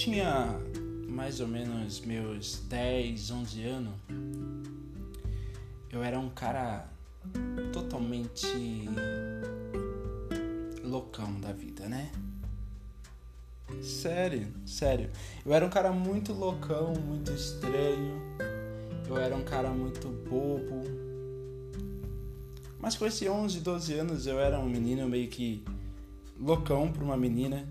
tinha mais ou menos meus 10, 11 anos, eu era um cara totalmente loucão da vida, né? Sério, sério. Eu era um cara muito loucão, muito estranho. Eu era um cara muito bobo. Mas com esses 11, 12 anos eu era um menino meio que loucão por uma menina,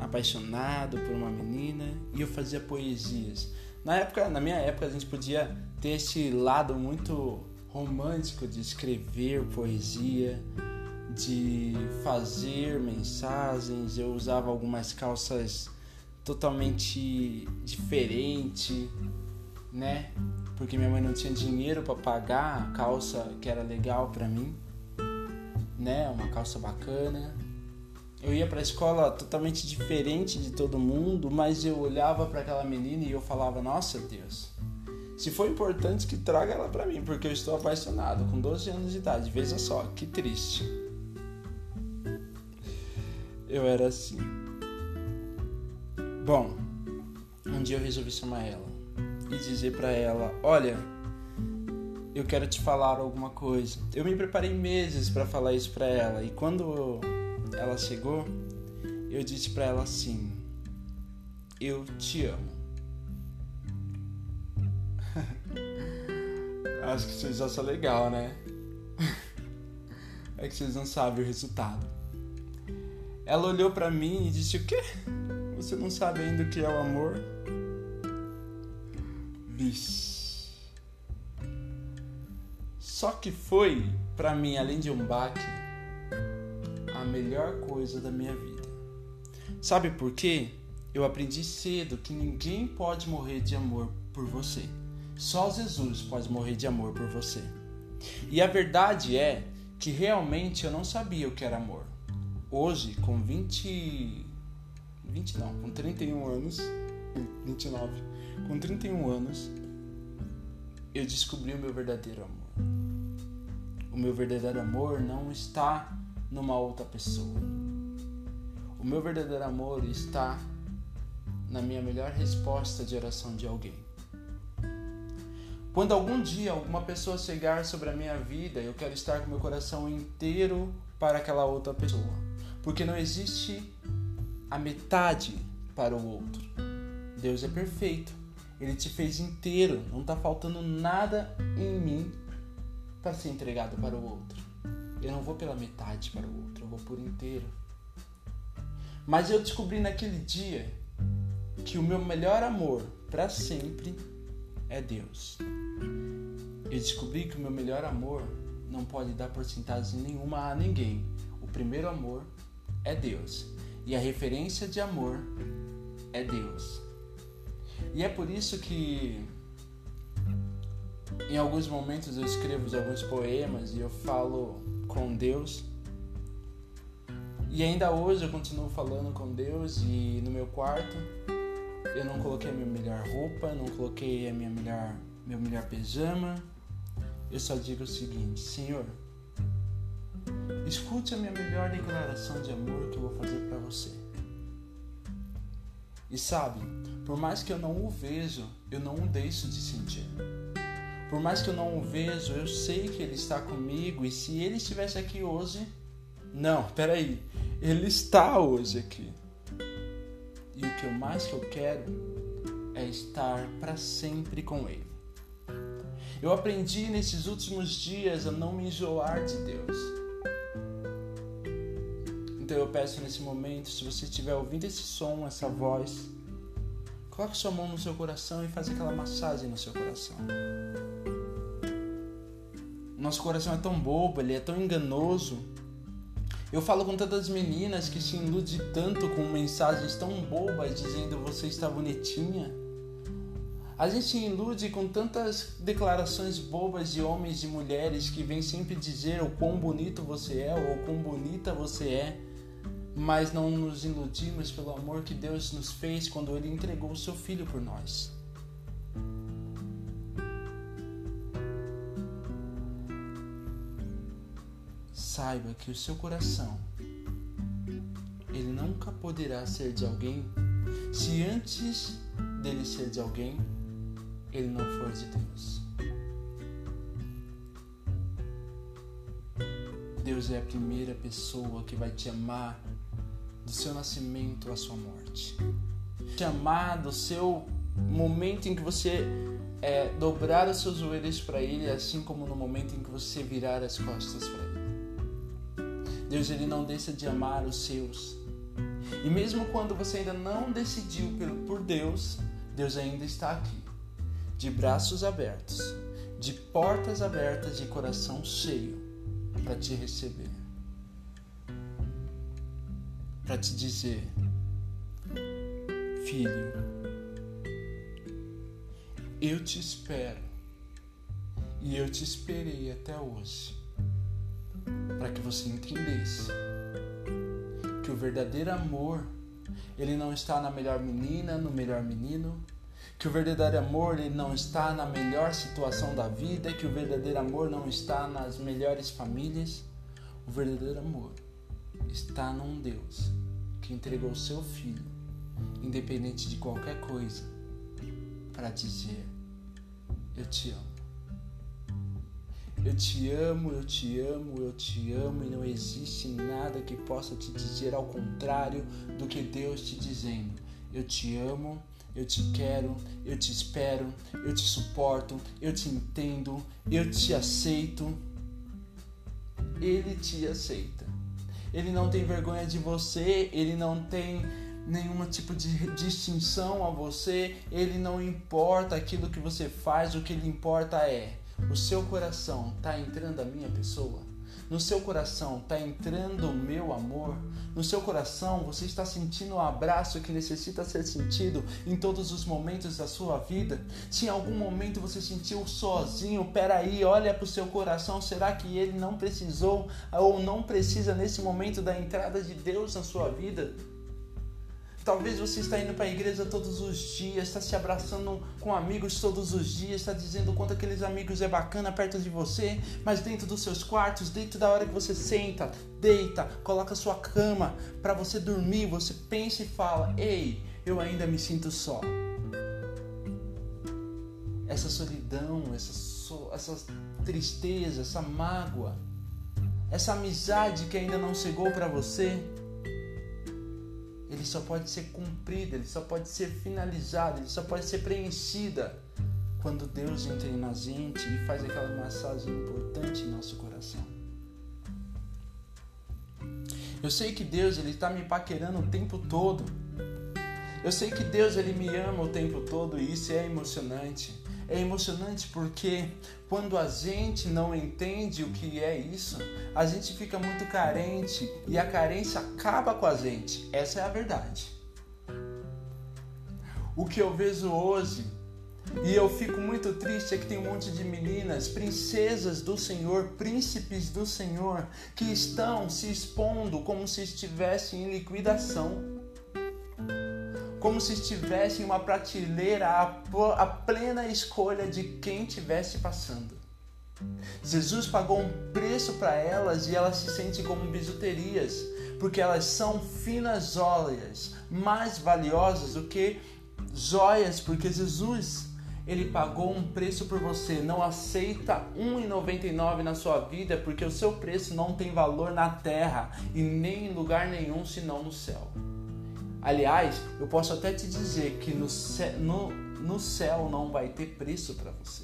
apaixonado por uma menina e eu fazia poesias. Na época, na minha época a gente podia ter esse lado muito romântico de escrever poesia, de fazer mensagens. Eu usava algumas calças totalmente diferente, né? Porque minha mãe não tinha dinheiro para pagar a calça que era legal para mim, né? Uma calça bacana. Eu ia para a escola totalmente diferente de todo mundo, mas eu olhava para aquela menina e eu falava: "Nossa, Deus, se for importante que traga ela para mim, porque eu estou apaixonado com 12 anos de idade. Veja só, que triste." Eu era assim. Bom, um dia eu resolvi chamar ela e dizer para ela: "Olha, eu quero te falar alguma coisa". Eu me preparei meses para falar isso para ela e quando ela chegou, eu disse para ela assim: "Eu te amo". Acho que vocês acham legal, né? é que vocês não sabem o resultado. Ela olhou para mim e disse: "O quê? Você não sabe ainda o que é o amor?" Vixe. Só que foi para mim, além de um baque, a melhor coisa da minha vida. Sabe por quê? Eu aprendi cedo que ninguém pode morrer de amor por você. Só Jesus pode morrer de amor por você. E a verdade é que realmente eu não sabia o que era amor. Hoje, com 20. 20 não, com 31 anos. 29. Com 31 anos, eu descobri o meu verdadeiro amor. O meu verdadeiro amor não está numa outra pessoa. O meu verdadeiro amor está na minha melhor resposta de oração de alguém. Quando algum dia alguma pessoa chegar sobre a minha vida, eu quero estar com meu coração inteiro para aquela outra pessoa. Porque não existe a metade para o outro. Deus é perfeito. Ele te fez inteiro, não está faltando nada em mim para ser entregado para o outro. Eu não vou pela metade para o outro, eu vou por inteiro. Mas eu descobri naquele dia que o meu melhor amor para sempre é Deus. Eu descobri que o meu melhor amor não pode dar porcentagem nenhuma a ninguém. O primeiro amor é Deus. E a referência de amor é Deus. E é por isso que em alguns momentos eu escrevo alguns poemas e eu falo com Deus. E ainda hoje eu continuo falando com Deus e no meu quarto eu não coloquei a minha melhor roupa, não coloquei a minha melhor meu melhor pijama. Eu só digo o seguinte, Senhor, escute a minha melhor declaração de amor que eu vou fazer para você. E sabe, por mais que eu não o vejo, eu não o deixo de sentir. Por mais que eu não o vejo, eu sei que ele está comigo e se ele estivesse aqui hoje, não, peraí, ele está hoje aqui. E o que eu mais que eu quero é estar para sempre com ele. Eu aprendi nesses últimos dias a não me enjoar de Deus. Então eu peço nesse momento, se você estiver ouvindo esse som, essa voz, coloque sua mão no seu coração e faz aquela massagem no seu coração. Nosso coração é tão bobo, ele é tão enganoso. Eu falo com tantas meninas que se iludem tanto com mensagens tão bobas dizendo você está bonitinha. A gente se ilude com tantas declarações bobas de homens e mulheres que vêm sempre dizer o quão bonito você é ou o quão bonita você é, mas não nos iludimos pelo amor que Deus nos fez quando Ele entregou o seu Filho por nós. Saiba que o seu coração ele nunca poderá ser de alguém se antes dele ser de alguém, ele não for de Deus. Deus é a primeira pessoa que vai te amar do seu nascimento à sua morte. Te amar do seu momento em que você é, dobrar os seus joelhos para Ele, assim como no momento em que você virar as costas para Ele. Deus ele não deixa de amar os seus. E mesmo quando você ainda não decidiu por Deus, Deus ainda está aqui, de braços abertos, de portas abertas, de coração cheio, para te receber, para te dizer: Filho, eu te espero e eu te esperei até hoje, para que você entendesse que o verdadeiro amor ele não está na melhor menina, no melhor menino, que o verdadeiro amor ele não está na melhor situação da vida, que o verdadeiro amor não está nas melhores famílias. O verdadeiro amor está num Deus que entregou seu filho, independente de qualquer coisa, para dizer: Eu te amo. Eu te amo, eu te amo, eu te amo, e não existe nada que possa te dizer ao contrário do que Deus te dizendo. Eu te amo, eu te quero, eu te espero, eu te suporto, eu te entendo, eu te aceito. Ele te aceita. Ele não tem vergonha de você, ele não tem nenhum tipo de distinção a você, ele não importa aquilo que você faz, o que ele importa é o seu coração está entrando a minha pessoa? No seu coração está entrando o meu amor? No seu coração você está sentindo o abraço que necessita ser sentido em todos os momentos da sua vida? Se em algum momento você sentiu sozinho, peraí, olha para o seu coração, será que ele não precisou ou não precisa nesse momento da entrada de Deus na sua vida? Talvez você está indo para a igreja todos os dias, está se abraçando com amigos todos os dias, está dizendo quanto aqueles amigos é bacana perto de você, mas dentro dos seus quartos, dentro da hora que você senta, deita, coloca sua cama para você dormir, você pensa e fala: "Ei, eu ainda me sinto só". Essa solidão, essa, so, essa tristeza, essa mágoa, essa amizade que ainda não chegou para você, ele só pode ser cumprida, ele só pode ser finalizada, ele só pode ser preenchida quando Deus entra na gente e faz aquela massagem importante em nosso coração. Eu sei que Deus ele está me paquerando o tempo todo. Eu sei que Deus ele me ama o tempo todo e isso é emocionante. É emocionante porque quando a gente não entende o que é isso, a gente fica muito carente e a carência acaba com a gente. Essa é a verdade. O que eu vejo hoje e eu fico muito triste é que tem um monte de meninas, princesas do Senhor, príncipes do Senhor, que estão se expondo como se estivessem em liquidação como se estivesse em uma prateleira a, plena escolha de quem estivesse passando. Jesus pagou um preço para elas e elas se sentem como bijuterias, porque elas são finas joias, mais valiosas do que joias, porque Jesus ele pagou um preço por você. Não aceita R$1,99 na sua vida, porque o seu preço não tem valor na terra e nem em lugar nenhum senão no céu. Aliás, eu posso até te dizer que no, céu, no, no céu não vai ter preço para você.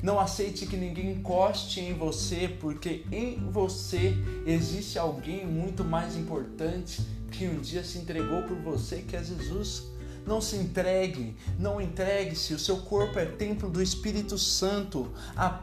Não aceite que ninguém encoste em você, porque em você existe alguém muito mais importante que um dia se entregou por você, que é Jesus. Não se entregue, não entregue-se. O seu corpo é templo do Espírito Santo. A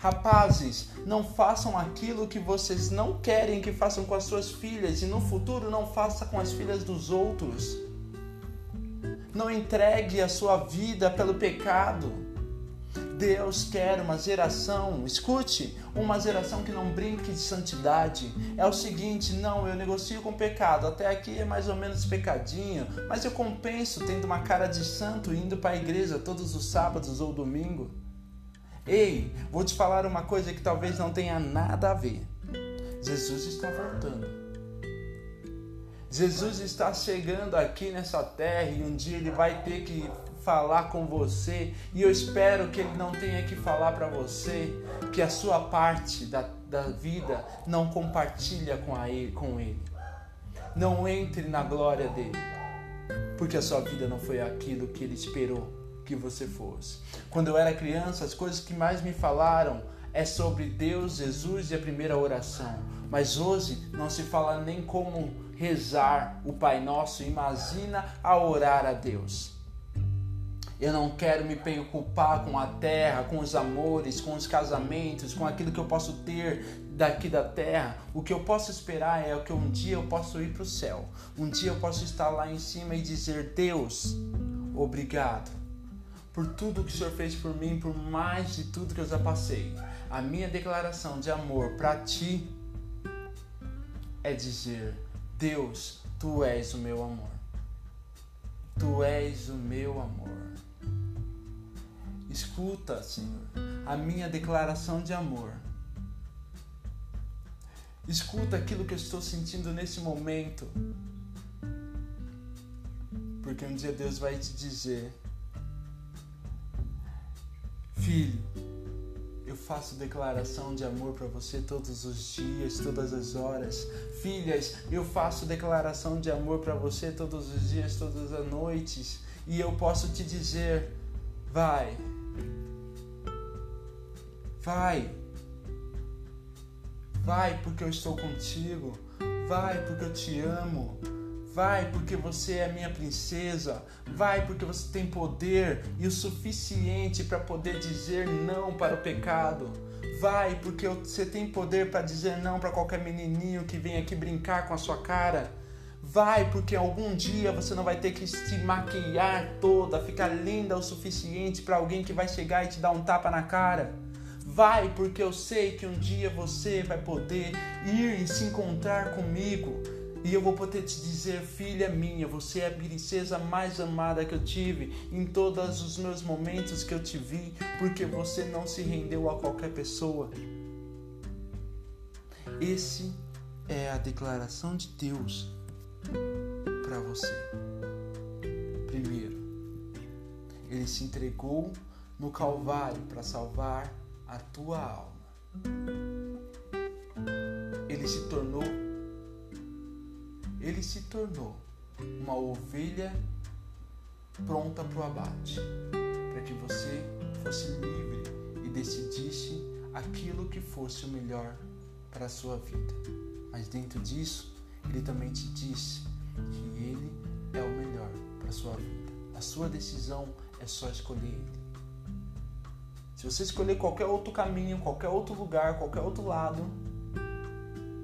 Rapazes, não façam aquilo que vocês não querem que façam com as suas filhas e no futuro não faça com as filhas dos outros. Não entregue a sua vida pelo pecado. Deus quer uma geração, escute, uma geração que não brinque de santidade. É o seguinte, não, eu negocio com pecado, até aqui é mais ou menos pecadinho, mas eu compenso tendo uma cara de santo indo para a igreja todos os sábados ou domingo. Ei, vou te falar uma coisa que talvez não tenha nada a ver. Jesus está voltando. Jesus está chegando aqui nessa terra e um dia ele vai ter que falar com você e eu espero que ele não tenha que falar para você que a sua parte da, da vida não compartilha com, a ele, com ele. Não entre na glória dele, porque a sua vida não foi aquilo que ele esperou que você fosse. Quando eu era criança, as coisas que mais me falaram é sobre Deus, Jesus e a primeira oração. Mas hoje não se fala nem como rezar o Pai Nosso, imagina a orar a Deus. Eu não quero me preocupar com a terra, com os amores, com os casamentos, com aquilo que eu posso ter daqui da terra. O que eu posso esperar é que um dia eu posso ir para o céu. Um dia eu posso estar lá em cima e dizer: Deus, obrigado por tudo que o Senhor fez por mim, por mais de tudo que eu já passei. A minha declaração de amor para ti é dizer: Deus, tu és o meu amor. Tu és o meu amor. Escuta, Senhor, a minha declaração de amor. Escuta aquilo que eu estou sentindo nesse momento. Porque um dia Deus vai te dizer: Filho, eu faço declaração de amor para você todos os dias, todas as horas. Filhas, eu faço declaração de amor para você todos os dias, todas as noites. E eu posso te dizer: vai, Vai. Vai porque eu estou contigo. Vai porque eu te amo. Vai porque você é minha princesa. Vai porque você tem poder e o suficiente para poder dizer não para o pecado. Vai porque você tem poder para dizer não para qualquer menininho que vem aqui brincar com a sua cara. Vai porque algum dia você não vai ter que se maquiar toda, ficar linda o suficiente para alguém que vai chegar e te dar um tapa na cara. Vai, porque eu sei que um dia você vai poder ir e se encontrar comigo. E eu vou poder te dizer, filha minha, você é a princesa mais amada que eu tive em todos os meus momentos que eu te vi, porque você não se rendeu a qualquer pessoa. Esse é a declaração de Deus para você. Primeiro, ele se entregou no Calvário para salvar a tua alma. Ele se tornou ele se tornou uma ovelha pronta para o abate, para que você fosse livre e decidisse aquilo que fosse o melhor para a sua vida. Mas dentro disso, ele também te disse que ele é o melhor para a sua vida. A sua decisão é só escolher ele. Se você escolher qualquer outro caminho, qualquer outro lugar, qualquer outro lado,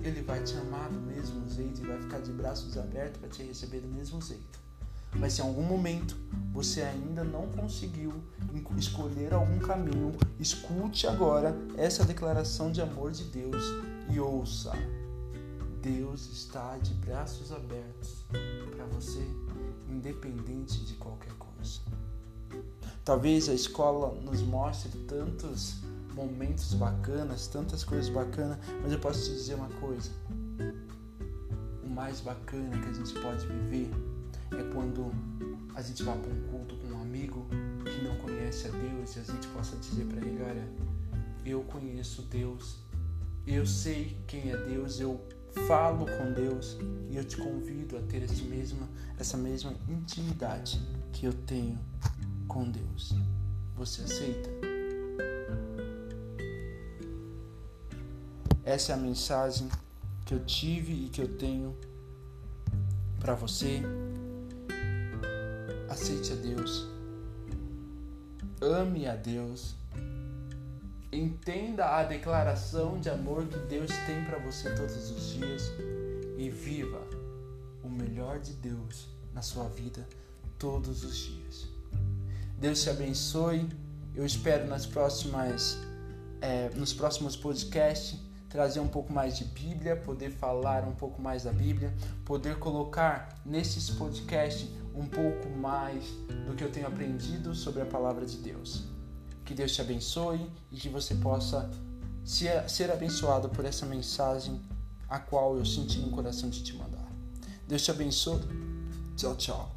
ele vai te amar do mesmo jeito e vai ficar de braços abertos para te receber do mesmo jeito. Mas se em algum momento você ainda não conseguiu escolher algum caminho, escute agora essa declaração de amor de Deus e ouça. Deus está de braços abertos para você, independente de qualquer coisa. Talvez a escola nos mostre tantos momentos bacanas, tantas coisas bacanas, mas eu posso te dizer uma coisa: mais bacana que a gente pode viver é quando a gente vai para um culto com um amigo que não conhece a Deus e a gente possa dizer para ele: Olha, eu conheço Deus, eu sei quem é Deus, eu falo com Deus e eu te convido a ter essa mesma, essa mesma intimidade que eu tenho com Deus. Você aceita? Essa é a mensagem que eu tive e que eu tenho para você. Aceite a Deus. Ame a Deus. Entenda a declaração de amor que Deus tem para você todos os dias e viva o melhor de Deus na sua vida todos os dias. Deus te abençoe. Eu espero nas próximas, é, nos próximos podcasts trazer um pouco mais de Bíblia, poder falar um pouco mais da Bíblia, poder colocar nesses podcasts um pouco mais do que eu tenho aprendido sobre a palavra de Deus. Que Deus te abençoe e que você possa ser abençoado por essa mensagem a qual eu senti no coração de te mandar. Deus te abençoe. Tchau, tchau.